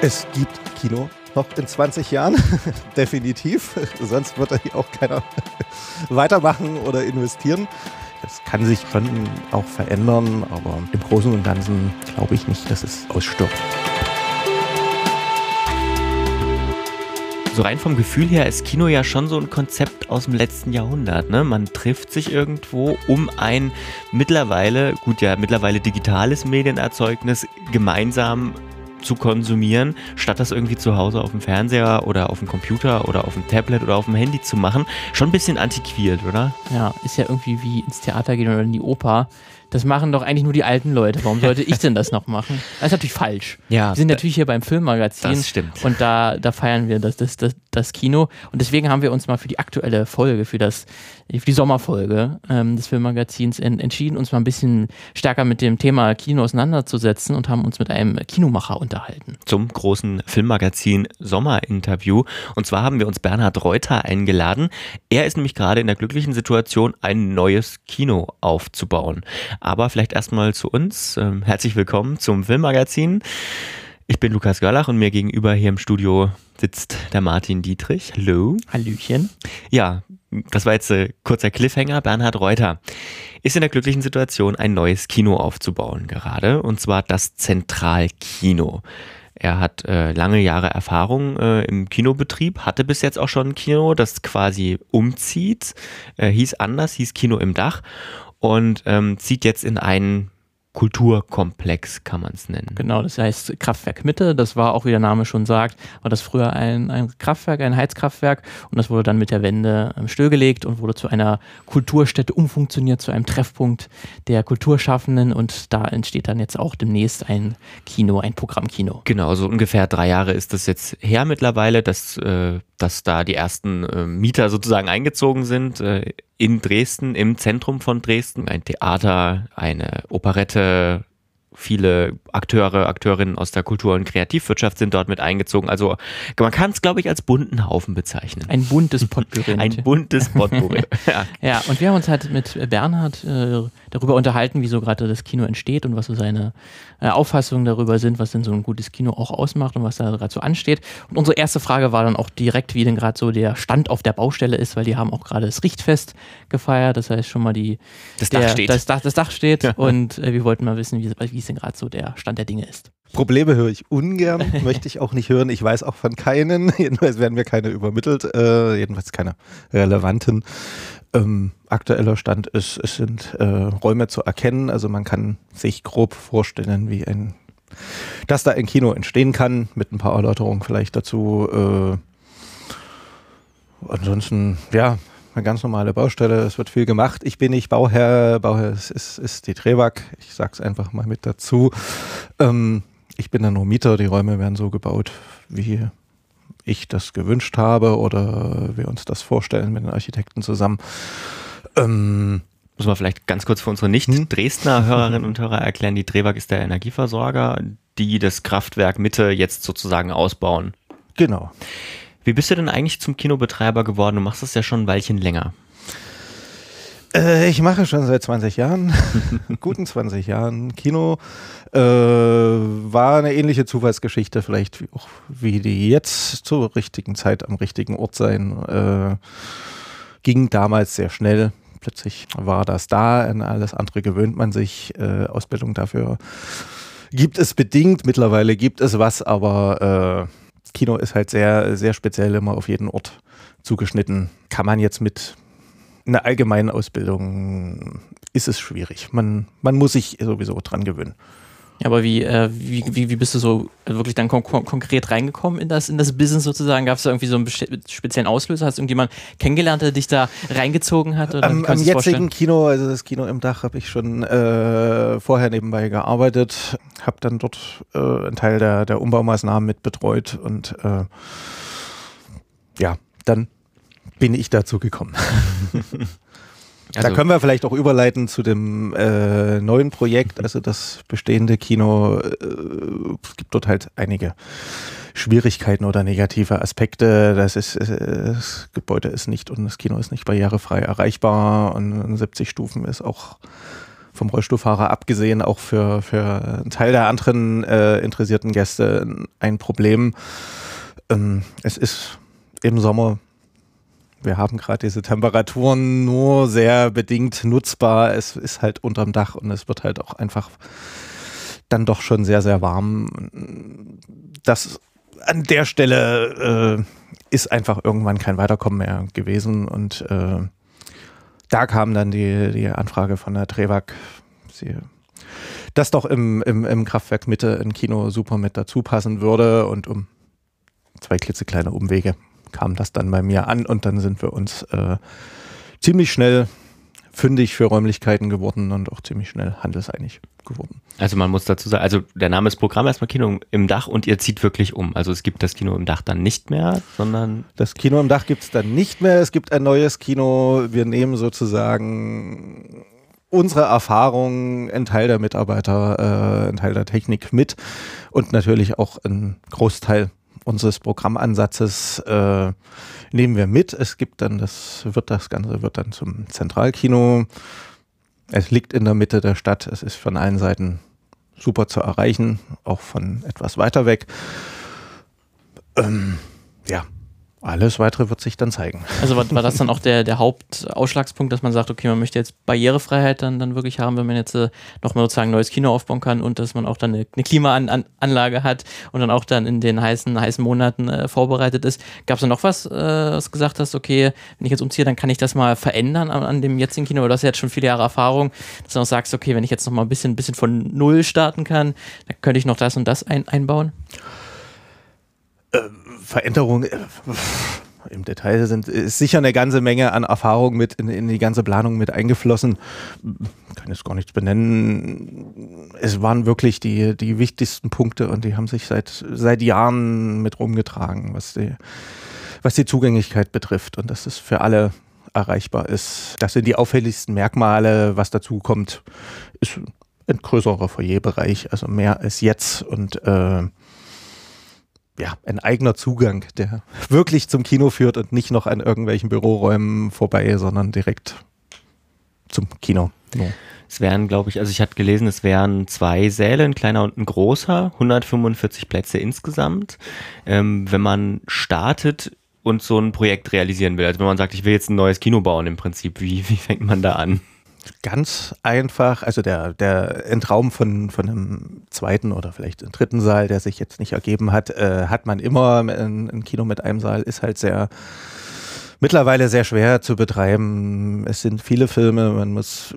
Es gibt Kino noch in 20 Jahren, definitiv. Sonst wird da hier auch keiner weitermachen oder investieren. Es kann sich schon auch verändern, aber im Großen und Ganzen glaube ich nicht, dass es ausstirbt. So rein vom Gefühl her ist Kino ja schon so ein Konzept aus dem letzten Jahrhundert. Ne? Man trifft sich irgendwo, um ein mittlerweile, gut ja, mittlerweile digitales Medienerzeugnis gemeinsam zu konsumieren, statt das irgendwie zu Hause auf dem Fernseher oder auf dem Computer oder auf dem Tablet oder auf dem Handy zu machen. Schon ein bisschen antiquiert, oder? Ja, ist ja irgendwie wie ins Theater gehen oder in die Oper. Das machen doch eigentlich nur die alten Leute. Warum sollte ich denn das noch machen? Das ist natürlich falsch. Ja, wir sind natürlich hier beim Filmmagazin. Das stimmt. Und da, da feiern wir das, das, das, das Kino. Und deswegen haben wir uns mal für die aktuelle Folge, für, das, für die Sommerfolge ähm, des Filmmagazins en, entschieden, uns mal ein bisschen stärker mit dem Thema Kino auseinanderzusetzen und haben uns mit einem Kinomacher unterhalten. Zum großen Filmmagazin Sommerinterview. Und zwar haben wir uns Bernhard Reuter eingeladen. Er ist nämlich gerade in der glücklichen Situation, ein neues Kino aufzubauen. Aber vielleicht erstmal zu uns. Ähm, herzlich willkommen zum Filmmagazin. Ich bin Lukas Görlach und mir gegenüber hier im Studio sitzt der Martin Dietrich. Hallo. Hallöchen. Ja, das war jetzt ein kurzer Cliffhanger. Bernhard Reuter ist in der glücklichen Situation, ein neues Kino aufzubauen gerade. Und zwar das Zentralkino. Er hat äh, lange Jahre Erfahrung äh, im Kinobetrieb, hatte bis jetzt auch schon ein Kino, das quasi umzieht. Äh, hieß anders, hieß Kino im Dach und ähm, zieht jetzt in einen Kulturkomplex, kann man es nennen. Genau, das heißt Kraftwerk Mitte, das war auch, wie der Name schon sagt, war das früher ein, ein Kraftwerk, ein Heizkraftwerk und das wurde dann mit der Wende ähm, stillgelegt und wurde zu einer Kulturstätte umfunktioniert, zu einem Treffpunkt der Kulturschaffenden und da entsteht dann jetzt auch demnächst ein Kino, ein Programmkino. Genau, so ungefähr drei Jahre ist das jetzt her mittlerweile, dass, äh, dass da die ersten äh, Mieter sozusagen eingezogen sind. Äh, in Dresden, im Zentrum von Dresden, ein Theater, eine Operette, uh, viele Akteure, Akteurinnen aus der Kultur- und Kreativwirtschaft sind dort mit eingezogen. Also man kann es, glaube ich, als bunten Haufen bezeichnen. Ein buntes Potpourri. Ein buntes Potpourri. ja. ja, und wir haben uns halt mit Bernhard äh, darüber unterhalten, wie so gerade das Kino entsteht und was so seine äh, Auffassungen darüber sind, was denn so ein gutes Kino auch ausmacht und was da gerade so ansteht. Und unsere erste Frage war dann auch direkt, wie denn gerade so der Stand auf der Baustelle ist, weil die haben auch gerade das Richtfest gefeiert. Das heißt schon mal die das der, Dach steht. Das Dach, das Dach steht ja. und äh, wir wollten mal wissen, wie, wie es denn gerade so der Stand der Dinge ist. Probleme höre ich ungern, möchte ich auch nicht hören. Ich weiß auch von keinen. Jedenfalls werden mir keine übermittelt, äh, jedenfalls keine relevanten. Ähm, aktueller Stand ist, es sind äh, Räume zu erkennen. Also man kann sich grob vorstellen, wie ein, dass da ein Kino entstehen kann, mit ein paar Erläuterungen vielleicht dazu. Äh, ansonsten, ja, eine ganz normale Baustelle. Es wird viel gemacht. Ich bin nicht Bauherr. Bauherr ist, ist, ist die Trewag. Ich sag's einfach mal mit dazu. Ähm, ich bin dann nur Mieter. Die Räume werden so gebaut, wie ich das gewünscht habe oder wir uns das vorstellen mit den Architekten zusammen. Ähm, muss man vielleicht ganz kurz für unsere Nicht-Dresdner Hörerinnen und Hörer erklären, die Drewag ist der Energieversorger, die das Kraftwerk Mitte jetzt sozusagen ausbauen. Genau. Wie bist du denn eigentlich zum Kinobetreiber geworden? Du machst das ja schon ein Weilchen länger. Äh, ich mache schon seit 20 Jahren, guten 20 Jahren Kino. Äh, war eine ähnliche Zufallsgeschichte, vielleicht wie, auch wie die jetzt zur richtigen Zeit am richtigen Ort sein. Äh, ging damals sehr schnell. Plötzlich war das da, an alles andere gewöhnt man sich. Äh, Ausbildung dafür gibt es bedingt. Mittlerweile gibt es was, aber äh, Kino ist halt sehr, sehr speziell immer auf jeden Ort zugeschnitten. Kann man jetzt mit einer allgemeinen Ausbildung ist es schwierig. Man, man muss sich sowieso dran gewöhnen. Ja, aber wie, äh, wie, wie, wie bist du so wirklich dann kon konkret reingekommen in das, in das Business sozusagen? Gab es da irgendwie so einen speziellen Auslöser? Hast du irgendjemand kennengelernt, der dich da reingezogen hat? Oder am, am jetzigen Kino, also das Kino im Dach, habe ich schon äh, vorher nebenbei gearbeitet, habe dann dort äh, einen Teil der, der Umbaumaßnahmen mit betreut und äh, ja, dann bin ich dazu gekommen. Also da können wir vielleicht auch überleiten zu dem äh, neuen Projekt, also das bestehende Kino. Äh, es gibt dort halt einige Schwierigkeiten oder negative Aspekte. Das, ist, äh, das Gebäude ist nicht und das Kino ist nicht barrierefrei erreichbar und 70 Stufen ist auch vom Rollstuhlfahrer abgesehen auch für, für einen Teil der anderen äh, interessierten Gäste ein Problem. Ähm, es ist im Sommer, wir haben gerade diese Temperaturen nur sehr bedingt nutzbar. Es ist halt unterm Dach und es wird halt auch einfach dann doch schon sehr, sehr warm. Das an der Stelle äh, ist einfach irgendwann kein Weiterkommen mehr gewesen und äh, da kam dann die, die Anfrage von der Trewag, sie, dass doch im, im, im Kraftwerk Mitte ein Kino super mit dazu passen würde und um zwei klitzekleine Umwege kam das dann bei mir an und dann sind wir uns äh, ziemlich schnell fündig für Räumlichkeiten geworden und auch ziemlich schnell handelseinig geworden. Also man muss dazu sagen, also der Name ist Programm erstmal Kino im Dach und ihr zieht wirklich um. Also es gibt das Kino im Dach dann nicht mehr, sondern. Das Kino im Dach gibt es dann nicht mehr. Es gibt ein neues Kino. Wir nehmen sozusagen unsere Erfahrung, ein Teil der Mitarbeiter, äh, ein Teil der Technik mit und natürlich auch ein Großteil unseres Programmansatzes äh, nehmen wir mit. Es gibt dann, das wird das Ganze wird dann zum Zentralkino. Es liegt in der Mitte der Stadt. Es ist von allen Seiten super zu erreichen, auch von etwas weiter weg. Ähm, ja, alles weitere wird sich dann zeigen. Also war, war das dann auch der, der Hauptausschlagspunkt, dass man sagt, okay, man möchte jetzt Barrierefreiheit dann, dann wirklich haben, wenn man jetzt äh, nochmal sozusagen ein neues Kino aufbauen kann und dass man auch dann eine, eine Klimaanlage hat und dann auch dann in den heißen, heißen Monaten äh, vorbereitet ist. Gab es da noch was, äh, was gesagt hast, okay, wenn ich jetzt umziehe, dann kann ich das mal verändern an, an dem jetzigen Kino, weil du hast ja jetzt schon viele Jahre Erfahrung, dass du auch sagst, okay, wenn ich jetzt nochmal ein bisschen, bisschen von Null starten kann, dann könnte ich noch das und das ein, einbauen? Veränderung äh, im Detail sind, ist sicher eine ganze Menge an Erfahrung mit in, in, die ganze Planung mit eingeflossen. Kann jetzt gar nichts benennen. Es waren wirklich die, die wichtigsten Punkte und die haben sich seit, seit Jahren mit rumgetragen, was die, was die Zugänglichkeit betrifft und dass es für alle erreichbar ist. Das sind die auffälligsten Merkmale. Was dazu kommt, ist ein größerer Foyerbereich, also mehr als jetzt und äh, ja, ein eigener Zugang, der wirklich zum Kino führt und nicht noch an irgendwelchen Büroräumen vorbei, sondern direkt zum Kino. Ja. Es wären, glaube ich, also ich hatte gelesen, es wären zwei Säle, ein kleiner und ein großer, 145 Plätze insgesamt. Ähm, wenn man startet und so ein Projekt realisieren will, also wenn man sagt, ich will jetzt ein neues Kino bauen im Prinzip, wie, wie fängt man da an? Ganz einfach, also der, der Entraum von, von einem zweiten oder vielleicht einem dritten Saal, der sich jetzt nicht ergeben hat, äh, hat man immer. Ein, ein Kino mit einem Saal ist halt sehr, mittlerweile sehr schwer zu betreiben. Es sind viele Filme, man muss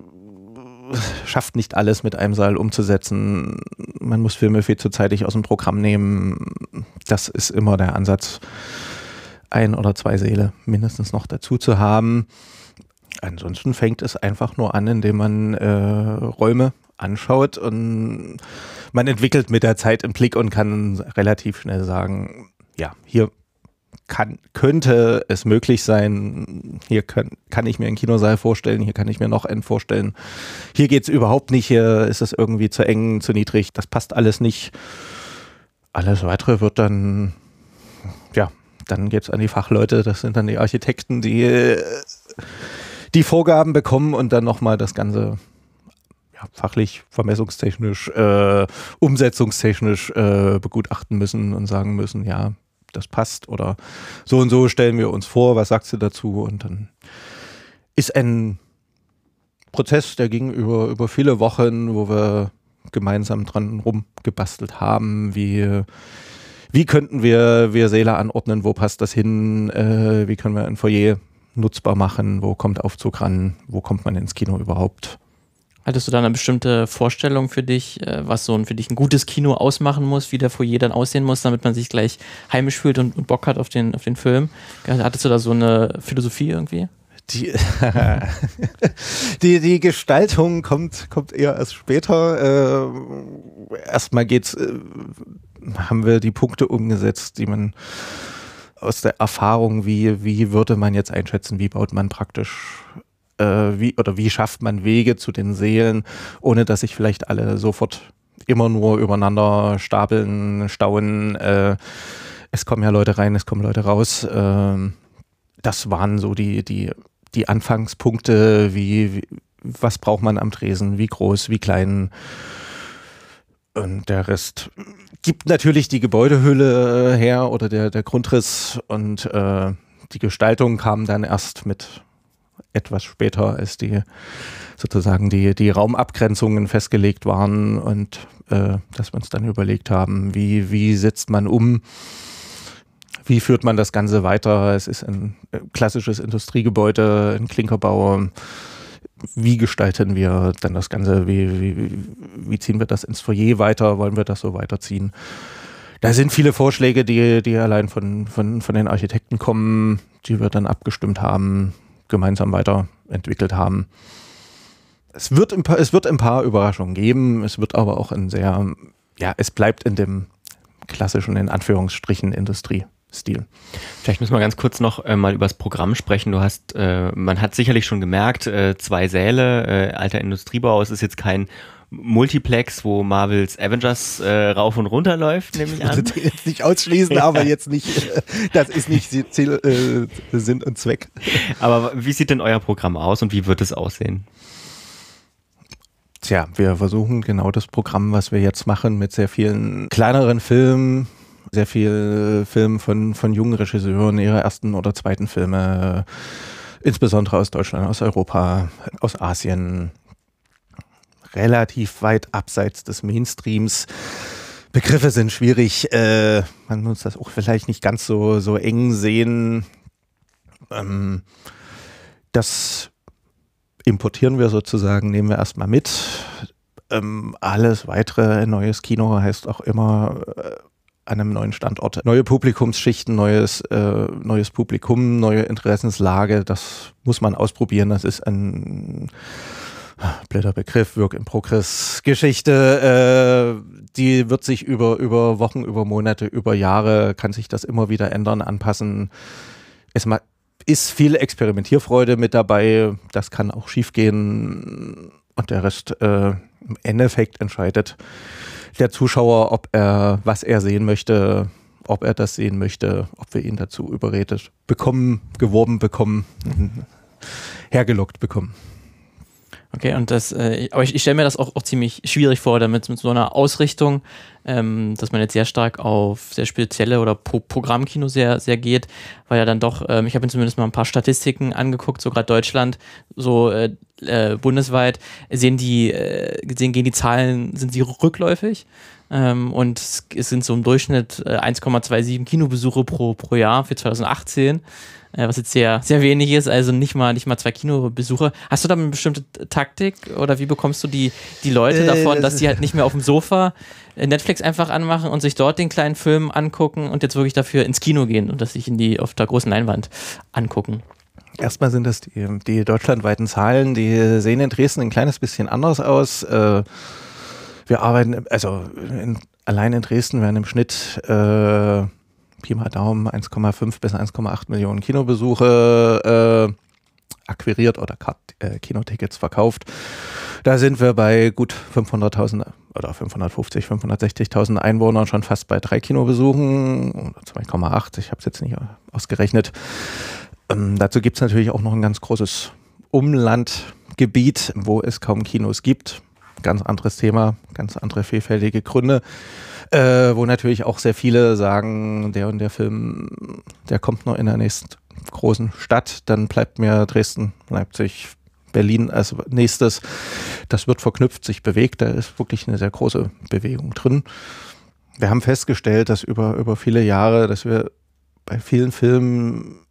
schafft nicht alles mit einem Saal umzusetzen. Man muss Filme viel zu zeitig aus dem Programm nehmen. Das ist immer der Ansatz, ein oder zwei Säle mindestens noch dazu zu haben. Ansonsten fängt es einfach nur an, indem man äh, Räume anschaut und man entwickelt mit der Zeit einen Blick und kann relativ schnell sagen, ja, hier kann, könnte es möglich sein, hier kann, kann ich mir einen Kinosaal vorstellen, hier kann ich mir noch einen vorstellen. Hier geht es überhaupt nicht, hier ist es irgendwie zu eng, zu niedrig, das passt alles nicht. Alles weitere wird dann, ja, dann geht es an die Fachleute, das sind dann die Architekten, die äh, die Vorgaben bekommen und dann nochmal das Ganze ja, fachlich, vermessungstechnisch, äh, umsetzungstechnisch äh, begutachten müssen und sagen müssen, ja, das passt oder so und so stellen wir uns vor, was sagst du dazu? Und dann ist ein Prozess, der ging über, über viele Wochen, wo wir gemeinsam dran rumgebastelt haben, wie, wie könnten wir, wir Säle anordnen, wo passt das hin, äh, wie können wir ein Foyer nutzbar machen? Wo kommt Aufzug ran? Wo kommt man ins Kino überhaupt? Hattest du da eine bestimmte Vorstellung für dich, äh, was so ein, für dich ein gutes Kino ausmachen muss, wie der Foyer dann aussehen muss, damit man sich gleich heimisch fühlt und, und Bock hat auf den, auf den Film? Hattest du da so eine Philosophie irgendwie? Die, die, die Gestaltung kommt, kommt eher erst später. Äh, erstmal geht's, äh, haben wir die Punkte umgesetzt, die man aus der Erfahrung, wie, wie würde man jetzt einschätzen, wie baut man praktisch äh, wie oder wie schafft man Wege zu den Seelen, ohne dass sich vielleicht alle sofort immer nur übereinander stapeln, stauen. Äh, es kommen ja Leute rein, es kommen Leute raus. Äh, das waren so die, die, die Anfangspunkte, wie, wie, was braucht man am Tresen, wie groß, wie klein. Und der Rest gibt natürlich die Gebäudehülle äh, her oder der, der Grundriss und äh, die Gestaltung kam dann erst mit etwas später, als die sozusagen die, die Raumabgrenzungen festgelegt waren und äh, dass wir uns dann überlegt haben, wie, wie setzt man um, wie führt man das Ganze weiter. Es ist ein äh, klassisches Industriegebäude, ein Klinkerbau. Wie gestalten wir dann das Ganze? Wie, wie, wie ziehen wir das ins Foyer weiter? Wollen wir das so weiterziehen? Da sind viele Vorschläge, die, die allein von, von, von den Architekten kommen, die wir dann abgestimmt haben, gemeinsam weiterentwickelt haben. Es wird, ein paar, es wird ein paar Überraschungen geben, es wird aber auch ein sehr, ja, es bleibt in dem klassischen, in Anführungsstrichen, Industriestil. Vielleicht müssen wir ganz kurz noch äh, mal über das Programm sprechen. Du hast, äh, man hat sicherlich schon gemerkt, äh, zwei Säle, äh, alter Industriebau, es ist jetzt kein Multiplex, wo Marvels Avengers äh, rauf und runter läuft, nehme ich an. Ich jetzt nicht ausschließen, aber jetzt nicht, äh, das ist nicht Ziel, äh, Sinn und Zweck. Aber wie sieht denn euer Programm aus und wie wird es aussehen? Tja, wir versuchen genau das Programm, was wir jetzt machen, mit sehr vielen kleineren Filmen, sehr viel Filmen von, von jungen Regisseuren, ihre ersten oder zweiten Filme, insbesondere aus Deutschland, aus Europa, aus Asien, relativ weit abseits des Mainstreams. Begriffe sind schwierig. Äh, man muss das auch vielleicht nicht ganz so, so eng sehen. Ähm, das importieren wir sozusagen, nehmen wir erstmal mit. Ähm, alles weitere, neues Kino heißt auch immer äh, einem neuen Standort. Neue Publikumsschichten, neues, äh, neues Publikum, neue Interessenslage, das muss man ausprobieren. Das ist ein blöder Begriff, Work in Progress Geschichte, äh, die wird sich über, über Wochen, über Monate, über Jahre, kann sich das immer wieder ändern, anpassen. Es ist viel Experimentierfreude mit dabei, das kann auch schiefgehen und der Rest äh, im Endeffekt entscheidet der Zuschauer, ob er, was er sehen möchte, ob er das sehen möchte, ob wir ihn dazu überredet bekommen, geworben bekommen, hergelockt bekommen. Okay, und das, äh, aber ich, ich stelle mir das auch, auch ziemlich schwierig vor, damit mit so einer Ausrichtung, ähm, dass man jetzt sehr stark auf sehr spezielle oder Pro Programmkino sehr, sehr geht, weil ja dann doch, ähm, ich habe mir zumindest mal ein paar Statistiken angeguckt, so gerade Deutschland, so äh, äh, bundesweit, sehen die, äh, sehen, gehen die Zahlen, sind sie rückläufig? Ähm, und es sind so im Durchschnitt 1,27 äh, Kinobesuche pro, pro Jahr für 2018 äh, was jetzt sehr, sehr wenig ist, also nicht mal, nicht mal zwei Kinobesuche. Hast du da eine bestimmte Taktik oder wie bekommst du die, die Leute äh, davon, dass sie halt nicht mehr auf dem Sofa äh, Netflix einfach anmachen und sich dort den kleinen Film angucken und jetzt wirklich dafür ins Kino gehen und das sich in die auf der großen Leinwand angucken? Erstmal sind das die, die deutschlandweiten Zahlen, die sehen in Dresden ein kleines bisschen anders aus. Äh, wir arbeiten, also in, allein in Dresden werden im Schnitt äh, Pi mal Daumen 1,5 bis 1,8 Millionen Kinobesuche äh, akquiriert oder äh, Kinotickets verkauft. Da sind wir bei gut 500.000 oder 550, 560.000 Einwohnern schon fast bei drei Kinobesuchen oder 2,8. Ich habe es jetzt nicht ausgerechnet. Ähm, dazu gibt es natürlich auch noch ein ganz großes Umlandgebiet, wo es kaum Kinos gibt. Ganz anderes Thema, ganz andere vielfältige Gründe äh, wo natürlich auch sehr viele sagen, der und der Film, der kommt nur in der nächsten großen Stadt, dann bleibt mir Dresden, Leipzig, Berlin als nächstes. Das wird verknüpft, sich bewegt, da ist wirklich eine sehr große Bewegung drin. Wir haben festgestellt, dass über, über viele Jahre, dass wir bei vielen Filmen,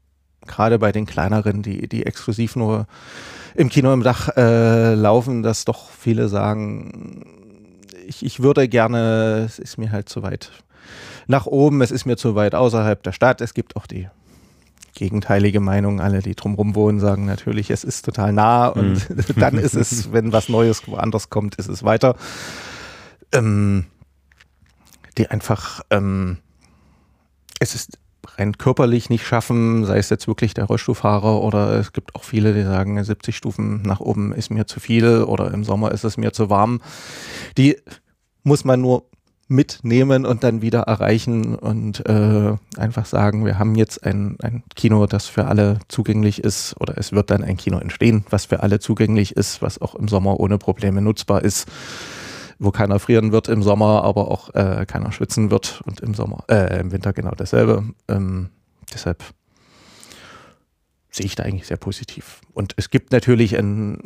gerade bei den kleineren, die, die exklusiv nur im Kino im Dach äh, laufen, dass doch viele sagen, ich, ich würde gerne, es ist mir halt zu weit nach oben, es ist mir zu weit außerhalb der Stadt. Es gibt auch die gegenteilige Meinung. Alle, die drumherum wohnen, sagen natürlich, es ist total nah und mhm. dann ist es, wenn was Neues woanders kommt, ist es weiter. Ähm, die einfach, ähm, es ist rein körperlich nicht schaffen, sei es jetzt wirklich der Rollstuhlfahrer oder es gibt auch viele, die sagen, 70 Stufen nach oben ist mir zu viel oder im Sommer ist es mir zu warm. Die muss man nur mitnehmen und dann wieder erreichen und äh, einfach sagen, wir haben jetzt ein, ein Kino, das für alle zugänglich ist oder es wird dann ein Kino entstehen, was für alle zugänglich ist, was auch im Sommer ohne Probleme nutzbar ist, wo keiner frieren wird im Sommer, aber auch äh, keiner schwitzen wird und im Sommer, äh, im Winter genau dasselbe. Ähm, deshalb sehe ich da eigentlich sehr positiv. Und es gibt natürlich ein,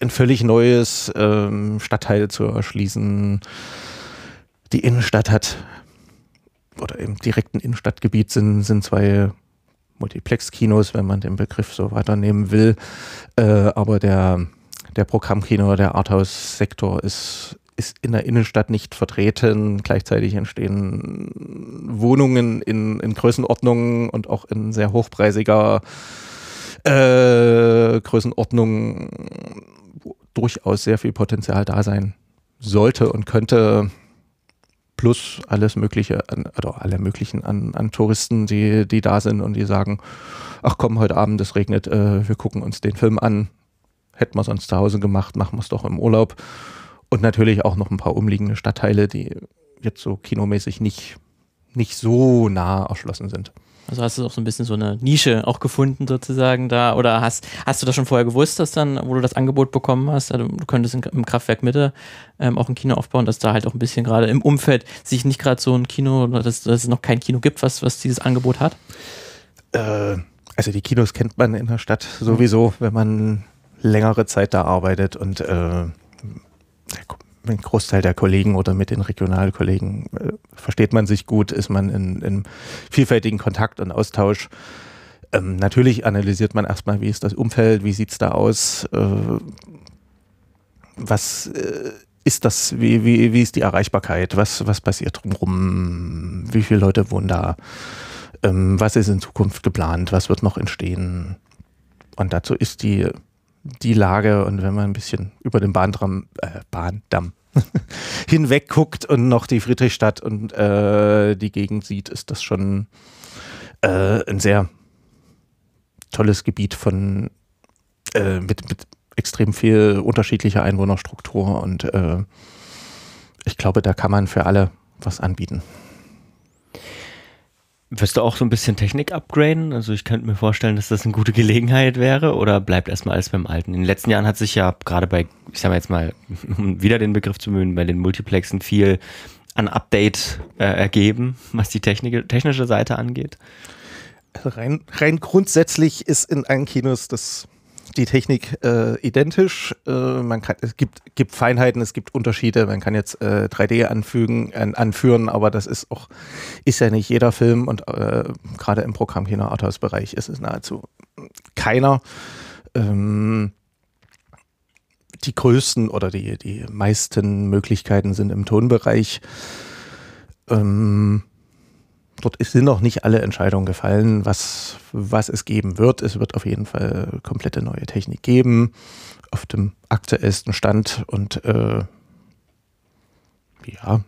ein völlig neues ähm, Stadtteil zu erschließen die Innenstadt hat, oder im direkten Innenstadtgebiet sind, sind zwei Multiplex-Kinos, wenn man den Begriff so weiternehmen will. Äh, aber der, der Programmkino, der Arthouse-Sektor ist, ist in der Innenstadt nicht vertreten. Gleichzeitig entstehen Wohnungen in, in Größenordnungen und auch in sehr hochpreisiger äh, Größenordnung, durchaus sehr viel Potenzial da sein sollte und könnte plus alles Mögliche, an, oder alle möglichen an, an Touristen, die, die da sind und die sagen, ach komm, heute Abend, es regnet, äh, wir gucken uns den Film an. Hätten wir sonst zu Hause gemacht, machen wir es doch im Urlaub. Und natürlich auch noch ein paar umliegende Stadtteile, die jetzt so kinomäßig nicht, nicht so nah erschlossen sind. Also hast du auch so ein bisschen so eine Nische auch gefunden sozusagen da oder hast, hast du das schon vorher gewusst, dass dann, wo du das Angebot bekommen hast, also du könntest im Kraftwerk Mitte ähm, auch ein Kino aufbauen, dass da halt auch ein bisschen gerade im Umfeld sich nicht gerade so ein Kino oder dass, dass, es noch kein Kino gibt, was, was dieses Angebot hat? Äh, also die Kinos kennt man in der Stadt sowieso, wenn man längere Zeit da arbeitet und äh, mit dem Großteil der Kollegen oder mit den Regionalkollegen äh, versteht man sich gut, ist man in, in vielfältigen Kontakt und Austausch. Ähm, natürlich analysiert man erstmal, wie ist das Umfeld, wie sieht es da aus, äh, was äh, ist das, wie, wie, wie ist die Erreichbarkeit, was, was passiert drumherum, wie viele Leute wohnen da, ähm, was ist in Zukunft geplant, was wird noch entstehen. Und dazu ist die die Lage und wenn man ein bisschen über den Bahndamm, äh, Bahndamm hinweg guckt und noch die Friedrichstadt und äh, die Gegend sieht, ist das schon äh, ein sehr tolles Gebiet von äh, mit, mit extrem viel unterschiedlicher Einwohnerstruktur und äh, ich glaube, da kann man für alle was anbieten. Wirst du auch so ein bisschen Technik upgraden? Also ich könnte mir vorstellen, dass das eine gute Gelegenheit wäre oder bleibt erstmal alles beim Alten? In den letzten Jahren hat sich ja gerade bei, ich sag mal jetzt mal, um wieder den Begriff zu mögen, bei den Multiplexen viel an Update äh, ergeben, was die Technik, technische Seite angeht. Also rein, rein grundsätzlich ist in allen Kinos das die Technik äh, identisch. Äh, man kann, es gibt, gibt Feinheiten, es gibt Unterschiede. Man kann jetzt äh, 3D anfügen, äh, anführen, aber das ist auch, ist ja nicht jeder Film und äh, gerade im Programmkino Arthouse-Bereich ist es nahezu keiner. Ähm, die größten oder die, die meisten Möglichkeiten sind im Tonbereich. Ähm, dort sind noch nicht alle Entscheidungen gefallen, was, was es geben wird. Es wird auf jeden Fall komplette neue Technik geben auf dem aktuellsten Stand und äh, ja,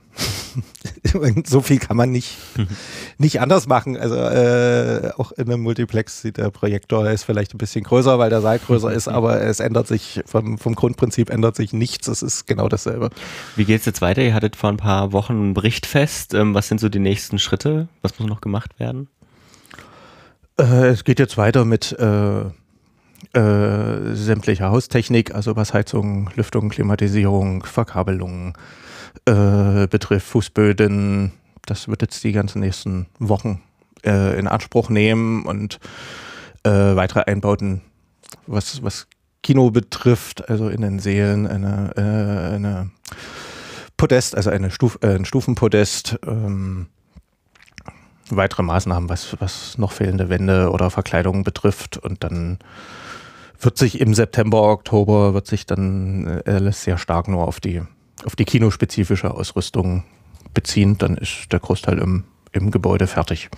so viel kann man nicht, nicht anders machen. Also äh, auch in einem Multiplex sieht der Projektor ist vielleicht ein bisschen größer, weil der Saal größer ist, aber es ändert sich vom, vom Grundprinzip ändert sich nichts. Es ist genau dasselbe. Wie geht es jetzt weiter? Ihr hattet vor ein paar Wochen einen Bericht fest. Ähm, was sind so die nächsten Schritte? Was muss noch gemacht werden? Äh, es geht jetzt weiter mit äh, äh, sämtlicher Haustechnik, also was Heizung, Lüftung, Klimatisierung, Verkabelung, äh, betrifft, Fußböden. Das wird jetzt die ganzen nächsten Wochen äh, in Anspruch nehmen und äh, weitere Einbauten, was, was Kino betrifft, also in den Seelen eine, äh, eine Podest, also eine Stuf, äh, ein Stufenpodest. Ähm, weitere Maßnahmen, was, was noch fehlende Wände oder Verkleidungen betrifft. Und dann wird sich im September, Oktober, wird sich dann äh, alles sehr stark nur auf die auf die kinospezifische Ausrüstung beziehen, dann ist der Großteil im, im Gebäude fertig.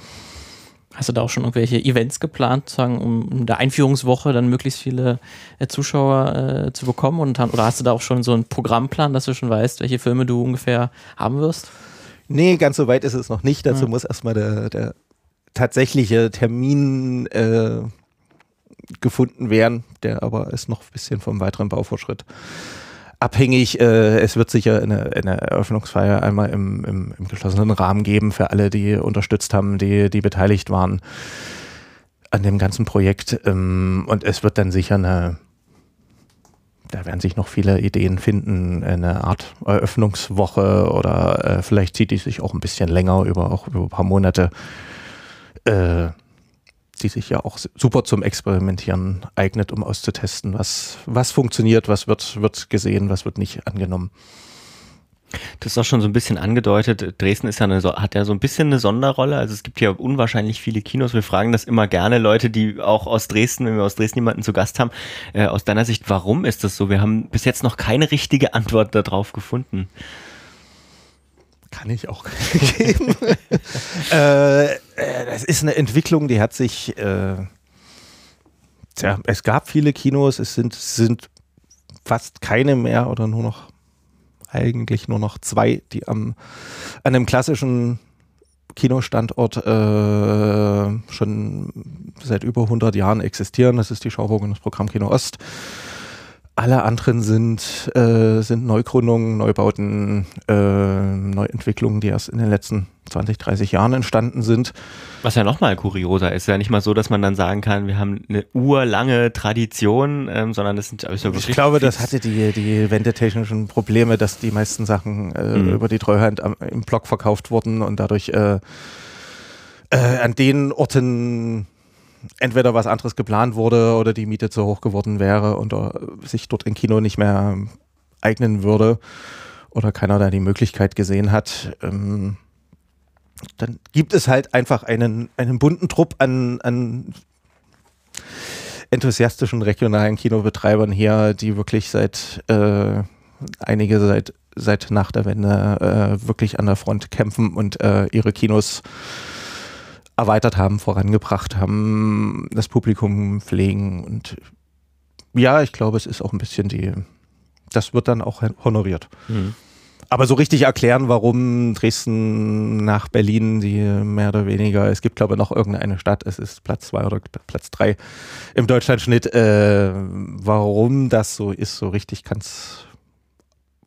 Hast du da auch schon irgendwelche Events geplant, sagen, um in der Einführungswoche dann möglichst viele äh, Zuschauer äh, zu bekommen? Und, oder hast du da auch schon so einen Programmplan, dass du schon weißt, welche Filme du ungefähr haben wirst? Nee, ganz so weit ist es noch nicht. Dazu ja. muss erstmal der, der tatsächliche Termin äh, gefunden werden, der aber ist noch ein bisschen vom weiteren Baufortschritt abhängig. Äh, es wird sicher eine, eine Eröffnungsfeier einmal im, im, im, geschlossenen Rahmen geben für alle, die unterstützt haben, die, die beteiligt waren an dem ganzen Projekt. Ähm, und es wird dann sicher eine, da werden sich noch viele Ideen finden, eine Art Eröffnungswoche oder äh, vielleicht zieht die sich auch ein bisschen länger über auch über ein paar Monate. Äh, die sich ja auch super zum Experimentieren eignet, um auszutesten, was, was funktioniert, was wird, wird gesehen, was wird nicht angenommen. Das ist auch schon so ein bisschen angedeutet. Dresden ist ja eine, hat ja so ein bisschen eine Sonderrolle. Also es gibt ja unwahrscheinlich viele Kinos. Wir fragen das immer gerne Leute, die auch aus Dresden, wenn wir aus Dresden jemanden zu Gast haben. Äh, aus deiner Sicht, warum ist das so? Wir haben bis jetzt noch keine richtige Antwort darauf gefunden. Kann ich auch geben. äh, äh, das ist eine Entwicklung, die hat sich. Äh, tja, es gab viele Kinos, es sind, sind fast keine mehr oder nur noch, eigentlich nur noch zwei, die am, an einem klassischen Kinostandort äh, schon seit über 100 Jahren existieren. Das ist die Schauburg und das Programmkino Ost. Alle anderen sind, äh, sind Neugründungen, Neubauten, äh, Neuentwicklungen, die erst in den letzten 20, 30 Jahren entstanden sind. Was ja nochmal kurioser ist, ja nicht mal so, dass man dann sagen kann, wir haben eine urlange Tradition, ähm, sondern das sind also Ich glaube, das hatte die, die wendetechnischen Probleme, dass die meisten Sachen äh, mhm. über die Treuhand am, im Block verkauft wurden und dadurch äh, äh, an den Orten entweder was anderes geplant wurde oder die Miete zu hoch geworden wäre und sich dort ein Kino nicht mehr eignen würde oder keiner da die Möglichkeit gesehen hat, ähm, dann gibt es halt einfach einen, einen bunten Trupp an, an enthusiastischen regionalen Kinobetreibern hier, die wirklich seit äh, einige seit, seit nach der Wende äh, wirklich an der Front kämpfen und äh, ihre Kinos erweitert haben, vorangebracht haben, das Publikum pflegen und ja, ich glaube, es ist auch ein bisschen die, das wird dann auch honoriert. Mhm. Aber so richtig erklären, warum Dresden nach Berlin, die mehr oder weniger, es gibt glaube ich noch irgendeine Stadt, es ist Platz zwei oder Platz drei im Deutschlandschnitt, äh, warum das so ist, so richtig kann es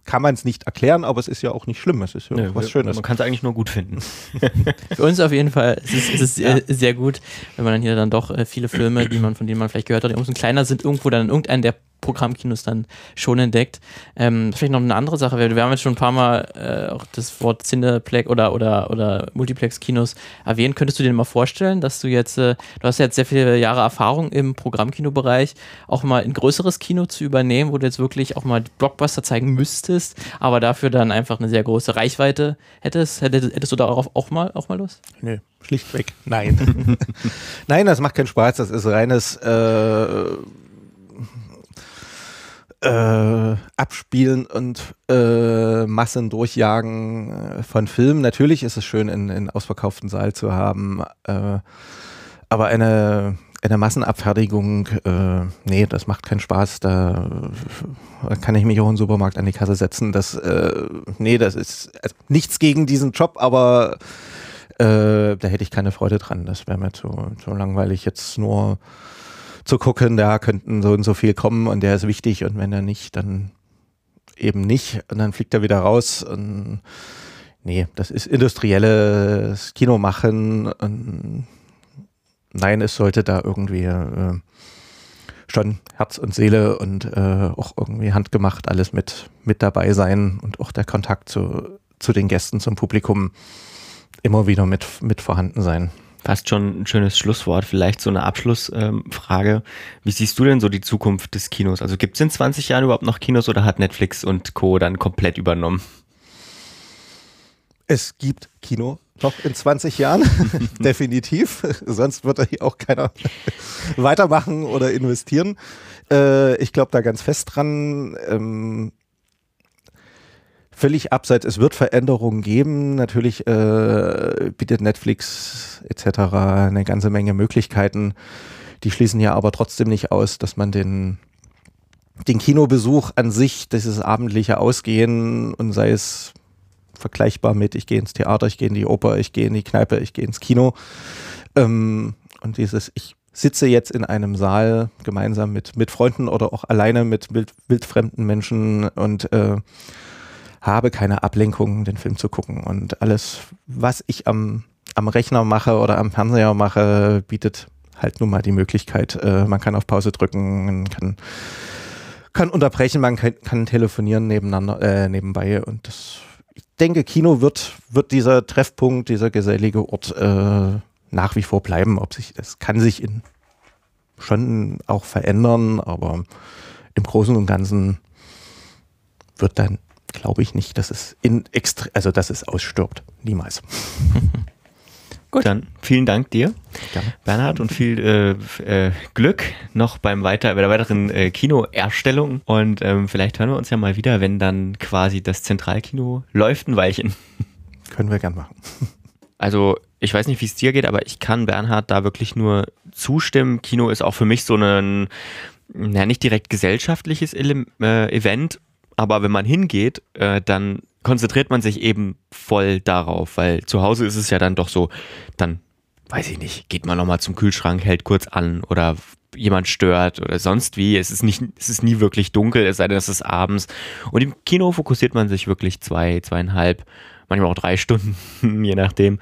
kann man es nicht erklären, aber es ist ja auch nicht schlimm. Es ist ja nee, was Schönes. Man kann es eigentlich nur gut finden. Für uns auf jeden Fall es ist es ja. sehr, gut, wenn man dann hier dann doch äh, viele Filme, die man von denen man vielleicht gehört hat, die bisschen kleiner sind, irgendwo dann in irgendeinen der Programmkinos dann schon entdeckt. Ähm, vielleicht noch eine andere Sache. Wir, haben jetzt schon ein paar Mal äh, auch das Wort Cineplex oder, oder, oder Multiplex-Kinos erwähnt. Könntest du dir mal vorstellen, dass du jetzt, äh, du hast jetzt sehr viele Jahre Erfahrung im Programmkinobereich, auch mal ein größeres Kino zu übernehmen, wo du jetzt wirklich auch mal Blockbuster zeigen müsstest, aber dafür dann einfach eine sehr große Reichweite hättest? Hättest, hättest du darauf auch mal, auch mal Lust? Nö, schlichtweg nein. nein, das macht keinen Spaß. Das ist reines äh, äh, Abspielen und äh, Massen durchjagen äh, von Filmen. Natürlich ist es schön, in, in ausverkauften Saal zu haben, äh, aber eine, eine Massenabfertigung, äh, nee, das macht keinen Spaß. Da, da kann ich mich auch im Supermarkt an die Kasse setzen. Das, äh, nee, das ist also nichts gegen diesen Job, aber da hätte ich keine Freude dran. Das wäre mir zu, zu langweilig, jetzt nur zu gucken, da könnten so und so viel kommen und der ist wichtig und wenn er nicht, dann eben nicht und dann fliegt er wieder raus und nee, das ist industrielles Kino machen und nein, es sollte da irgendwie äh, schon Herz und Seele und äh, auch irgendwie handgemacht alles mit, mit dabei sein und auch der Kontakt zu, zu den Gästen, zum Publikum immer wieder mit, mit vorhanden sein. Fast schon ein schönes Schlusswort. Vielleicht so eine Abschlussfrage. Ähm, Wie siehst du denn so die Zukunft des Kinos? Also gibt es in 20 Jahren überhaupt noch Kinos oder hat Netflix und Co. dann komplett übernommen? Es gibt Kino noch in 20 Jahren, definitiv. Sonst wird da hier auch keiner weitermachen oder investieren. Äh, ich glaube da ganz fest dran. Ähm, völlig abseits. Es wird Veränderungen geben. Natürlich äh, bietet Netflix etc. eine ganze Menge Möglichkeiten. Die schließen ja aber trotzdem nicht aus, dass man den, den Kinobesuch an sich, dieses abendliche Ausgehen und sei es vergleichbar mit, ich gehe ins Theater, ich gehe in die Oper, ich gehe in die Kneipe, ich gehe ins Kino. Ähm, und dieses, ich sitze jetzt in einem Saal gemeinsam mit, mit Freunden oder auch alleine mit wild, wildfremden Menschen und äh, habe keine Ablenkung, den Film zu gucken. Und alles, was ich am, am Rechner mache oder am Fernseher mache, bietet halt nun mal die Möglichkeit, äh, man kann auf Pause drücken, kann, kann unterbrechen, man kann, kann telefonieren nebeneinander, äh, nebenbei und das, ich denke, Kino wird, wird dieser Treffpunkt, dieser gesellige Ort äh, nach wie vor bleiben. Ob sich, das kann sich in, schon auch verändern, aber im Großen und Ganzen wird dann, glaube ich nicht, dass es in extra, also dass es ausstirbt. Niemals. Gut. Dann vielen Dank dir, Gerne. Bernhard, und viel äh, äh, Glück noch beim weiter, bei der weiteren äh, Kinoerstellung. Und ähm, vielleicht hören wir uns ja mal wieder, wenn dann quasi das Zentralkino läuft ein Weilchen. Können wir gern machen. Also ich weiß nicht, wie es dir geht, aber ich kann Bernhard da wirklich nur zustimmen. Kino ist auch für mich so ein, ja, nicht direkt gesellschaftliches Ele äh, Event, aber wenn man hingeht, äh, dann konzentriert man sich eben voll darauf, weil zu Hause ist es ja dann doch so, dann weiß ich nicht, geht man nochmal zum Kühlschrank, hält kurz an oder jemand stört oder sonst wie. Es ist nicht, es ist nie wirklich dunkel, es sei denn, es ist abends. Und im Kino fokussiert man sich wirklich zwei, zweieinhalb manchmal auch drei Stunden, je nachdem,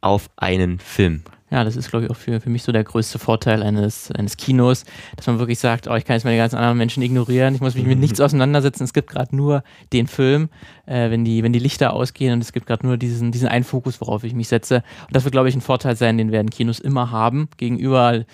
auf einen Film. Ja, das ist, glaube ich, auch für, für mich so der größte Vorteil eines, eines Kinos, dass man wirklich sagt, oh, ich kann jetzt meine ganzen anderen Menschen ignorieren, ich muss mich mit nichts auseinandersetzen, es gibt gerade nur den Film, äh, wenn, die, wenn die Lichter ausgehen und es gibt gerade nur diesen, diesen einen Fokus, worauf ich mich setze. Und das wird, glaube ich, ein Vorteil sein, den werden Kinos immer haben, gegenüber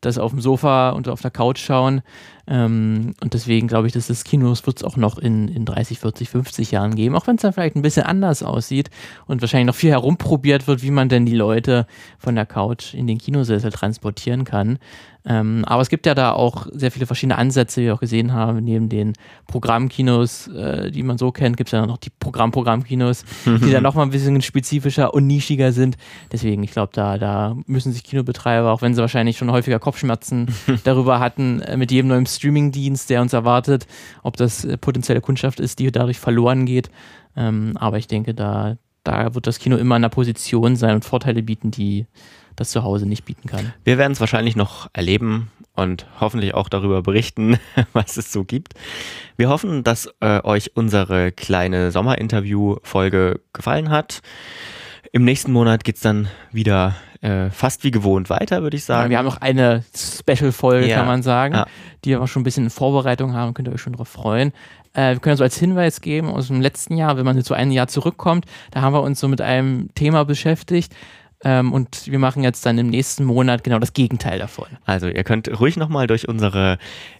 das auf dem Sofa und auf der Couch schauen. Ähm, und deswegen glaube ich, dass das Kinos wird es auch noch in, in 30, 40, 50 Jahren geben, auch wenn es dann vielleicht ein bisschen anders aussieht und wahrscheinlich noch viel herumprobiert wird, wie man denn die Leute von der Couch in den Kinosessel transportieren kann. Ähm, aber es gibt ja da auch sehr viele verschiedene Ansätze, wie wir auch gesehen haben. Neben den Programmkinos, äh, die man so kennt, gibt es ja noch die Programm-Programmkinos, die dann nochmal ein bisschen spezifischer und nischiger sind. Deswegen, ich glaube, da, da müssen sich Kinobetreiber, auch wenn sie wahrscheinlich schon häufiger Kopfschmerzen darüber hatten, äh, mit jedem neuen Streaming-Dienst, der uns erwartet, ob das äh, potenzielle Kundschaft ist, die dadurch verloren geht. Ähm, aber ich denke, da, da wird das Kino immer in einer Position sein und Vorteile bieten, die das zu Hause nicht bieten kann. Wir werden es wahrscheinlich noch erleben und hoffentlich auch darüber berichten, was es so gibt. Wir hoffen, dass äh, euch unsere kleine Sommerinterview-Folge gefallen hat. Im nächsten Monat geht es dann wieder äh, fast wie gewohnt weiter, würde ich sagen. Ja, wir haben noch eine Special-Folge, ja. kann man sagen, ja. die wir auch schon ein bisschen in Vorbereitung haben, könnt ihr euch schon darauf freuen. Äh, wir können so als Hinweis geben aus dem letzten Jahr, wenn man jetzt so ein Jahr zurückkommt, da haben wir uns so mit einem Thema beschäftigt, ähm, und wir machen jetzt dann im nächsten Monat genau das Gegenteil davon. Also ihr könnt ruhig nochmal durch unsere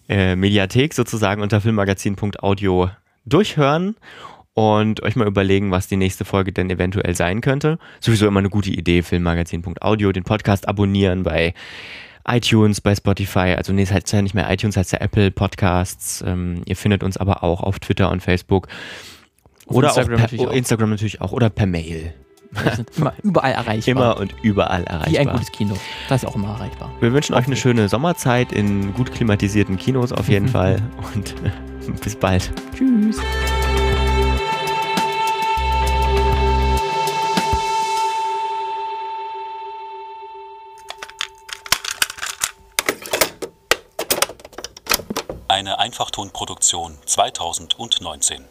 äh, Mediathek sozusagen unter filmmagazin.audio durchhören und euch mal überlegen, was die nächste Folge denn eventuell sein könnte. Sowieso immer eine gute Idee, filmmagazin.audio, den Podcast abonnieren bei iTunes, bei Spotify, also nee, es heißt ja nicht mehr iTunes, heißt ja Apple Podcasts. Ähm, ihr findet uns aber auch auf Twitter und Facebook. Oder Instagram, per, natürlich auch. Instagram natürlich auch oder per Mail. Immer überall erreichbar. Immer und überall erreichbar. Wie ein gutes Kino. Das ist auch immer erreichbar. Wir wünschen euch eine schöne Sommerzeit in gut klimatisierten Kinos auf jeden Fall und bis bald. Tschüss. Eine Einfachtonproduktion 2019.